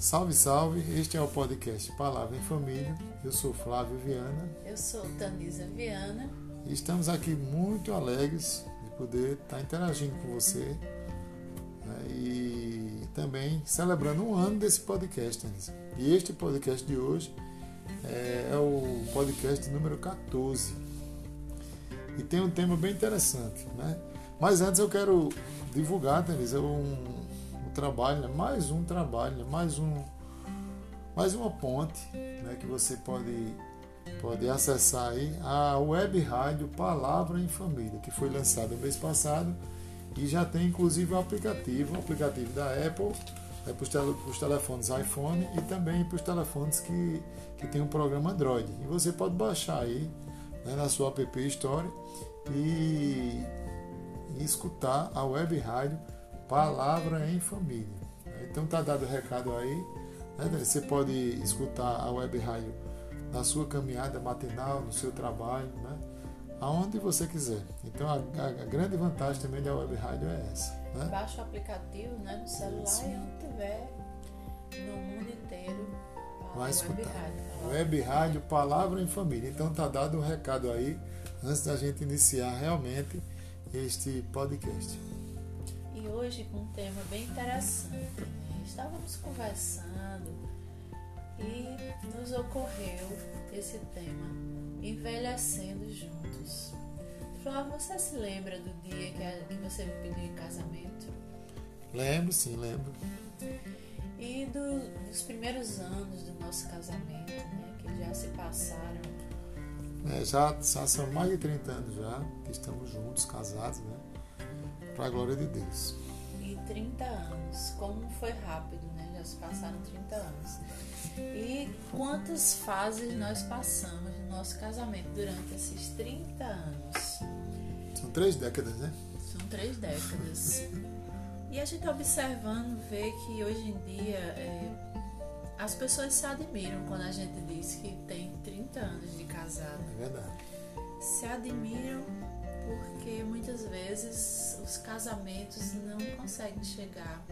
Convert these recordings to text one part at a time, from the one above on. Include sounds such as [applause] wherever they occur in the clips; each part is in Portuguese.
Salve, salve! Este é o podcast Palavra em Família. Eu sou Flávio Viana. Eu sou Tanisa Viana. E estamos aqui muito alegres de poder estar interagindo com você né, e também celebrando um ano desse podcast, Tanisa. E este podcast de hoje é, é o podcast número 14. E tem um tema bem interessante, né? Mas antes eu quero divulgar, Tanisa, um, trabalho, né? mais um trabalho, né? mais um mais uma ponte né? que você pode pode acessar aí a web rádio Palavra em Família, que foi lançada mês passado e já tem inclusive o aplicativo, o aplicativo da Apple é para os telefones iPhone e também para os telefones que, que tem um programa Android. E você pode baixar aí né, na sua app Store e, e escutar a web rádio Palavra em Família. Então tá dado o recado aí. Né? Você pode escutar a web rádio na sua caminhada matinal, no seu trabalho, né? aonde você quiser. Então a, a, grande vantagem também da web rádio é essa. Né? Baixa o aplicativo né, no celular Sim. e onde tiver no mundo inteiro. Vai escutar. Web rádio, web rádio Palavra em Família. Então tá dado o um recado aí antes da gente iniciar realmente este podcast e hoje com um tema bem interessante. Né? Estávamos conversando e nos ocorreu esse tema, envelhecendo juntos. Flávio, você se lembra do dia que, você me pediu em casamento? Lembro, sim, lembro. E do, dos primeiros anos do nosso casamento, né, que já se passaram. É, já, já são mais de 30 anos já que estamos juntos, casados, né? Para a glória de Deus. E 30 anos, como foi rápido, né? Já se passaram 30 anos. E quantas fases nós passamos no nosso casamento durante esses 30 anos? São três décadas, né? São três décadas. E a gente observando vê que hoje em dia é, as pessoas se admiram quando a gente diz que tem 30 anos de casado. É verdade. Se admiram porque muitas vezes os casamentos não conseguem chegar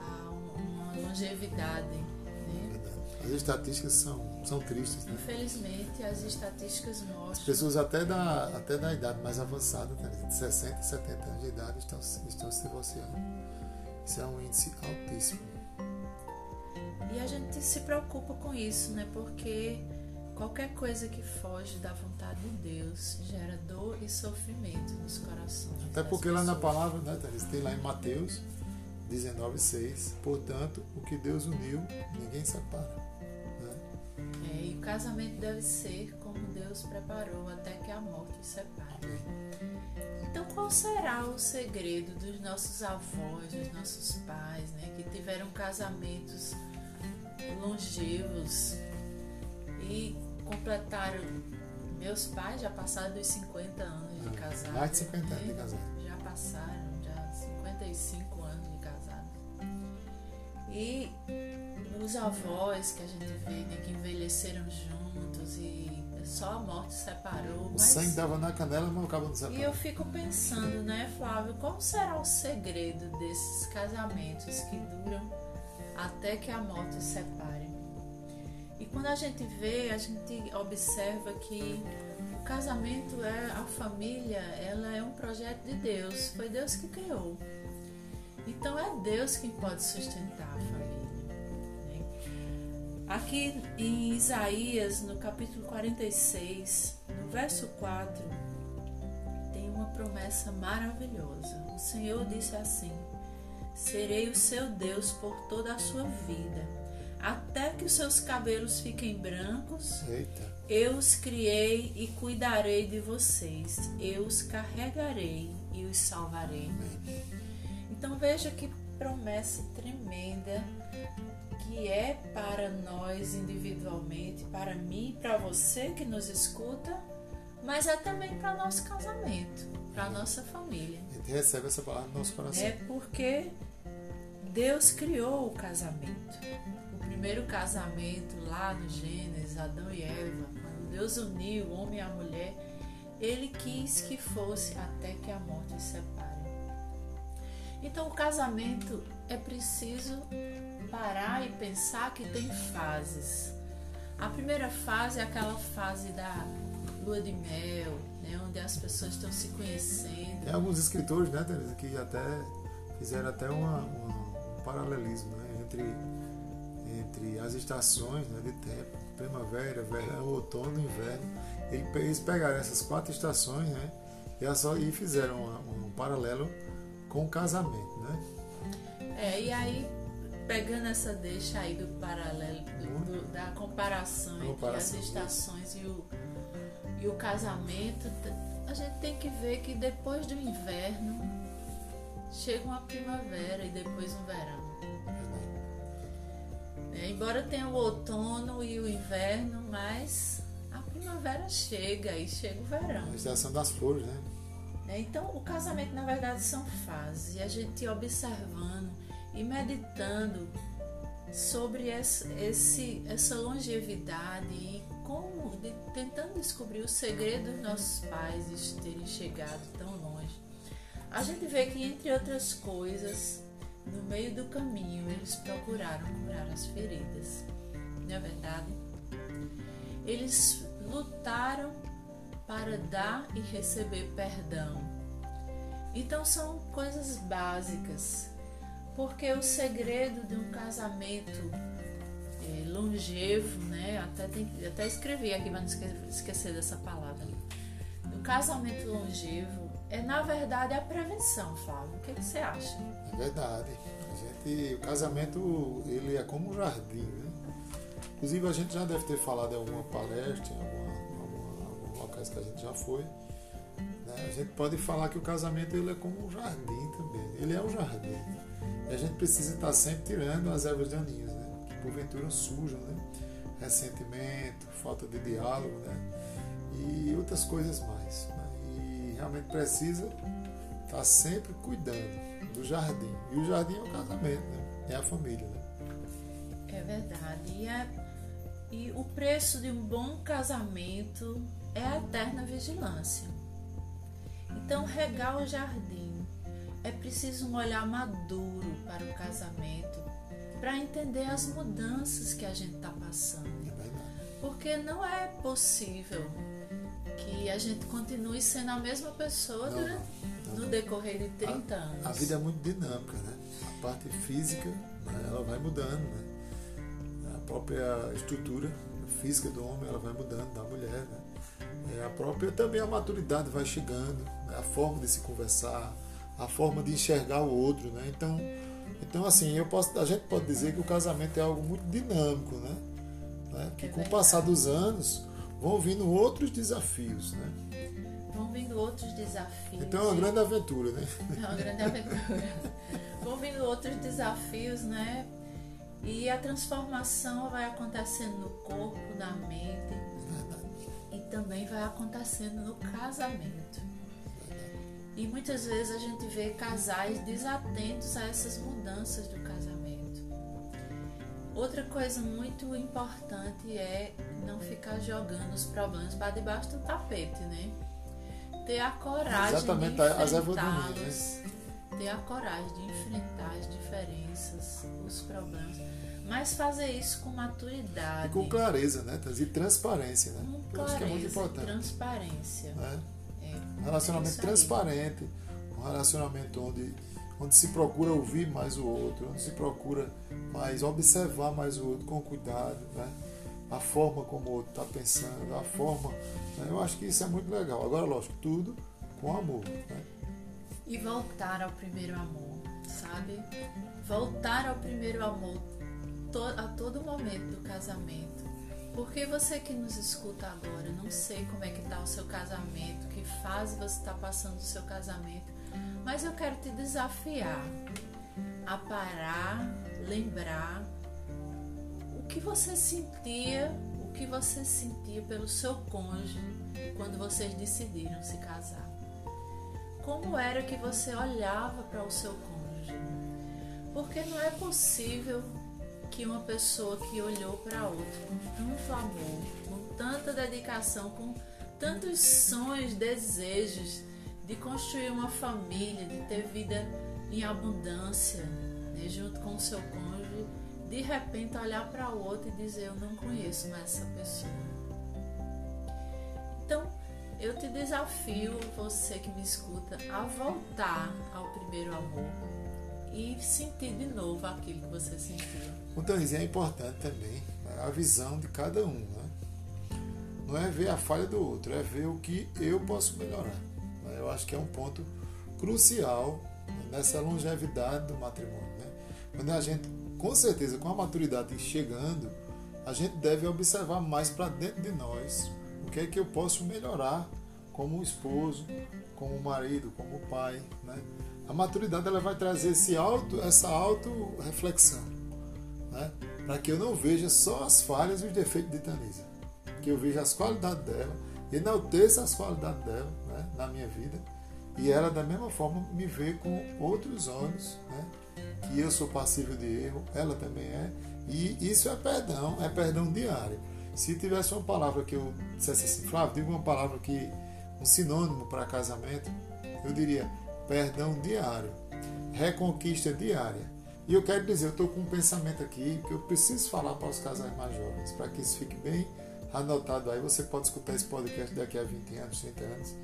a uma longevidade. Né? As estatísticas são, são tristes, né? Infelizmente, as estatísticas mostram. As pessoas até da, até da idade mais avançada, né? de 60, 70 anos de idade, estão, estão se divorciando. Isso é um índice altíssimo. E a gente se preocupa com isso, né? Porque Qualquer coisa que foge da vontade de Deus gera dor e sofrimento nos corações. Até porque lá na palavra, né, Thaís, tem lá em Mateus 19,6, portanto, o que Deus uniu, ninguém separa. Né? É, e o casamento deve ser como Deus preparou até que a morte separe. Amém. Então, qual será o segredo dos nossos avós, dos nossos pais, né, que tiveram casamentos longevos e completaram. Meus pais já passaram dos 50 anos de casado. Mais de 50 anos de casado. Já passaram, já 55 anos de casado. E os avós que a gente vê, né, que envelheceram juntos e só a morte separou. O mas... sangue dava na canela, mas acaba não separando. E eu fico pensando, né, Flávio, qual será o segredo desses casamentos que duram até que a morte separe? Quando a gente vê, a gente observa que o casamento é a família, ela é um projeto de Deus, foi Deus que criou. Então é Deus quem pode sustentar a família. Né? Aqui em Isaías, no capítulo 46, no verso 4, tem uma promessa maravilhosa. O Senhor disse assim: Serei o seu Deus por toda a sua vida até que os seus cabelos fiquem brancos. Eita. Eu os criei e cuidarei de vocês. Eu os carregarei e os salvarei. Então veja que promessa tremenda que é para nós individualmente, para mim, para você que nos escuta, mas é também para nosso casamento, para nossa família. A gente recebe essa palavra no nosso coração. É porque Deus criou o casamento primeiro casamento lá no Gênesis, Adão e Eva, quando Deus uniu o homem e a mulher, ele quis que fosse até que a morte os separe. Então, o casamento é preciso parar e pensar que tem fases. A primeira fase é aquela fase da lua de mel, né, onde as pessoas estão se conhecendo. Tem alguns escritores, né, Teresa, que até fizeram até uma, uma, um paralelismo né, entre, entre as estações né, de tempo, primavera, verão, outono e inverno. Eles pegaram essas quatro estações né, e, fizeram um paralelo com o casamento. Né? É, e aí pegando essa deixa aí do paralelo, do, do, da comparação, comparação entre as estações e o, e o casamento, a gente tem que ver que depois do inverno chega uma primavera e depois um verão. É, embora tenha o outono e o inverno, mas a primavera chega e chega o verão. A estação das flores, né? É, então, o casamento, na verdade, são fases. E a gente observando e meditando sobre esse, esse, essa longevidade e como, de, tentando descobrir o segredo dos nossos pais de terem chegado tão longe, a gente vê que, entre outras coisas, no meio do caminho, eles procuraram curar as feridas. Não é verdade? Eles lutaram para dar e receber perdão. Então são coisas básicas porque o segredo de um casamento é, longevo, né? Até, tem, até escrevi aqui para não esquecer dessa palavra. Um casamento longevo é, na verdade, a prevenção, Flávio. O que, que você acha? Verdade. A gente, o casamento ele é como um jardim, né? Inclusive a gente já deve ter falado em alguma palestra, em alguma, alguma, algum locais que a gente já foi. Né? A gente pode falar que o casamento ele é como um jardim também. Ele é um jardim. E a gente precisa estar sempre tirando as ervas daninhas, né? Que porventura sujam, né? Ressentimento, falta de diálogo, né? E outras coisas mais. Né? E realmente precisa estar sempre cuidando do jardim. E o jardim é o casamento, né? É a família, né? É verdade. E, é, e o preço de um bom casamento é a eterna vigilância. Então, regar o jardim é preciso um olhar maduro para o casamento, para entender as mudanças que a gente está passando. É Porque não é possível que a gente continue sendo a mesma pessoa não, né? No decorrer de 30 a, anos. A vida é muito dinâmica, né? A parte física, né, ela vai mudando, né? A própria estrutura física do homem, ela vai mudando, da mulher, né? É, a própria também a maturidade vai chegando, né? a forma de se conversar, a forma de enxergar o outro, né? Então, então assim, eu posso, a gente pode dizer que o casamento é algo muito dinâmico, né? né? Que com o passar dos anos vão vindo outros desafios, né? Vindo outros desafios. Então é uma grande aventura, né? É uma grande aventura. vão vindo outros desafios, né? E a transformação vai acontecendo no corpo, na mente. E também vai acontecendo no casamento. E muitas vezes a gente vê casais desatentos a essas mudanças do casamento. Outra coisa muito importante é não ficar jogando os problemas para debaixo do tapete, né? Ter a coragem Exatamente, de enfrentá-los. Ter a coragem de enfrentar as diferenças, os problemas. Mas fazer isso com maturidade. E com clareza, né? E transparência, né? Com clareza, acho que é muito importante. transparência. Né? Um relacionamento transparente, um relacionamento onde, onde se procura ouvir mais o outro, onde se procura mais observar mais o outro com cuidado, né? A forma como o outro está pensando, a forma. Né? Eu acho que isso é muito legal. Agora, lógico, tudo com amor. Né? E voltar ao primeiro amor, sabe? Voltar ao primeiro amor a todo momento do casamento porque você que nos escuta agora, não sei como é que está o seu casamento, que fase você está passando o seu casamento, mas eu quero te desafiar a parar, lembrar que você sentia, o que você sentia pelo seu cônjuge quando vocês decidiram se casar. Como era que você olhava para o seu cônjuge? Porque não é possível que uma pessoa que olhou para outra com tanto amor, com tanta dedicação, com tantos sonhos, desejos de construir uma família, de ter vida em abundância, né, junto com o seu cônjuge, de repente olhar para o outro e dizer: Eu não conheço mais essa pessoa. Então, eu te desafio, você que me escuta, a voltar ao primeiro amor e sentir de novo aquilo que você sentiu. Então, é importante também né, a visão de cada um. Né? Não é ver a falha do outro, é ver o que eu posso melhorar. Né? Eu acho que é um ponto crucial nessa longevidade do matrimônio. Né? Quando a gente, com certeza, com a maturidade chegando, a gente deve observar mais para dentro de nós o que é que eu posso melhorar como esposo, como marido, como pai. Né? A maturidade ela vai trazer esse auto, essa auto-reflexão, né? para que eu não veja só as falhas e os defeitos de Tanisa, que eu veja as qualidades dela, enalteça as qualidades dela né? na minha vida e ela da mesma forma me vê com outros olhos, né? Que eu sou passível de erro, ela também é, e isso é perdão, é perdão diário. Se tivesse uma palavra que eu dissesse assim, Flávio, diga uma palavra que, um sinônimo para casamento, eu diria perdão diário, reconquista diária. E eu quero dizer, eu estou com um pensamento aqui que eu preciso falar para os casais mais jovens, para que isso fique bem anotado aí. Você pode escutar esse podcast daqui a 20 anos, 30 anos.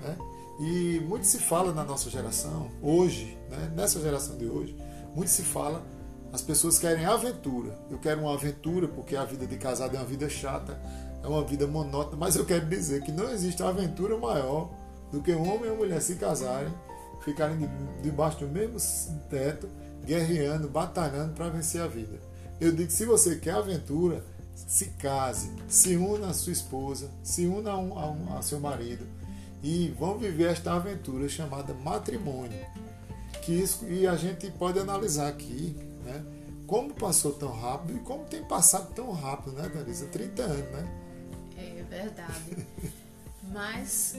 Né? E muito se fala na nossa geração, hoje, né? nessa geração de hoje, muito se fala, as pessoas querem aventura. Eu quero uma aventura porque a vida de casado é uma vida chata, é uma vida monótona, mas eu quero dizer que não existe aventura maior do que um homem e uma mulher se casarem, ficarem debaixo do mesmo teto, guerreando, batalhando para vencer a vida. Eu digo que se você quer aventura, se case, se una a sua esposa, se una a, um, a, um, a seu marido e vão viver esta aventura chamada matrimônio. Que isso, e a gente pode analisar aqui, né? Como passou tão rápido e como tem passado tão rápido, né, Darisa? 30 anos, né? É verdade. [laughs] Mas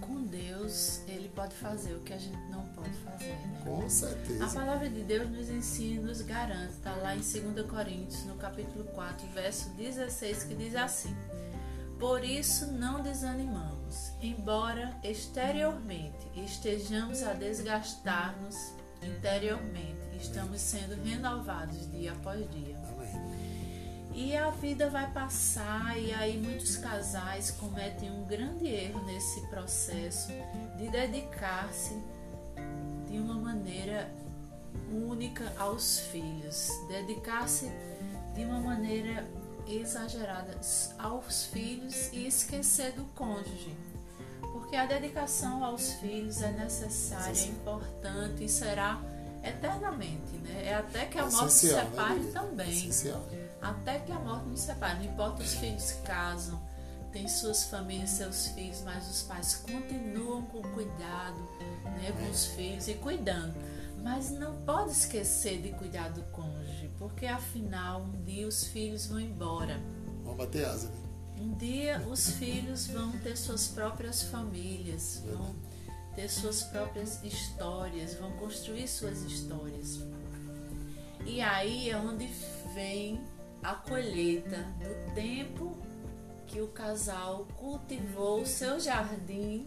com Deus, Ele pode fazer o que a gente não pode fazer. Né? Com certeza. A palavra de Deus nos ensina, nos garante, está lá em 2 Coríntios, no capítulo 4, verso 16, que diz assim: Por isso não desanimamos, embora exteriormente estejamos a desgastar-nos, interiormente estamos sendo renovados dia após dia. E a vida vai passar, e aí muitos casais cometem um grande erro nesse processo de dedicar-se de uma maneira única aos filhos, dedicar-se de uma maneira exagerada aos filhos e esquecer do cônjuge. Porque a dedicação aos filhos é necessária, é importante e será eternamente, né? É até que a morte se né, separe né, também. Essencial. Até que a morte nos separe. Não importa os filhos casam, têm suas famílias, seus filhos, mas os pais continuam com cuidado né, com os filhos e cuidando. Mas não pode esquecer de cuidar do cônjuge, porque afinal um dia os filhos vão embora. Vão bater asa, né? Um dia os filhos vão ter suas próprias famílias, vão ter suas próprias histórias, vão construir suas histórias. E aí é onde vem a colheita do tempo que o casal cultivou o seu jardim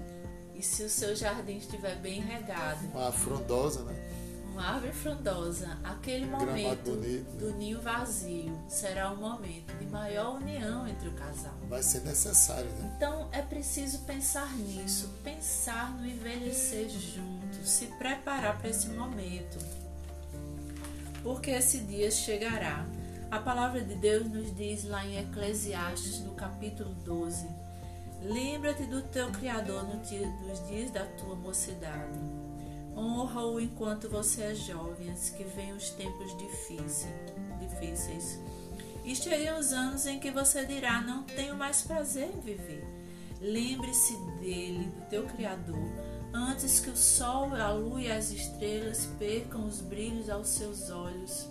e se o seu jardim estiver bem regado. Uma frondosa, né? Uma árvore frondosa, aquele momento bonito, né? do ninho vazio será um momento de maior união entre o casal. Vai ser necessário, né? Então é preciso pensar nisso, pensar no envelhecer junto, se preparar para esse momento. Porque esse dia chegará a palavra de Deus nos diz lá em Eclesiastes, no capítulo 12: Lembra-te do teu Criador nos dias da tua mocidade. Honra-o enquanto você é jovem, antes que venham os tempos difíceis. E chegam os anos em que você dirá: Não tenho mais prazer em viver. Lembre-se dele, do teu Criador, antes que o sol, a lua e as estrelas percam os brilhos aos seus olhos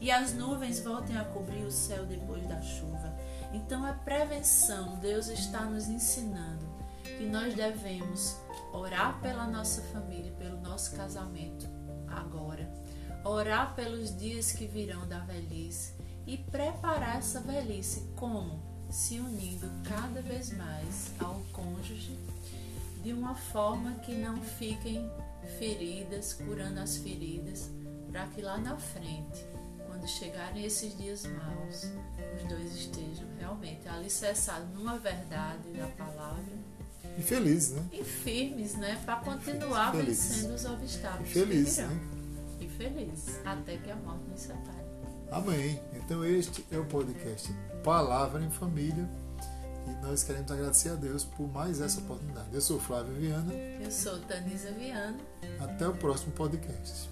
e as nuvens voltem a cobrir o céu depois da chuva. Então, a prevenção, Deus está nos ensinando que nós devemos orar pela nossa família, pelo nosso casamento agora, orar pelos dias que virão da velhice e preparar essa velhice como? Se unindo cada vez mais ao cônjuge, de uma forma que não fiquem feridas, curando as feridas, para que lá na frente, quando chegarem esses dias maus, os dois estejam realmente alicerçados numa verdade da palavra. E felizes, né? E firmes, né? Para continuar felizes. vencendo os obstáculos. E felizes, né? E felizes, até que a morte nos separe. Amém. Então este é o podcast Palavra em Família. E nós queremos agradecer a Deus por mais essa oportunidade. Eu sou Flávio Viana. Eu sou Tanisa Viana. Até o próximo podcast.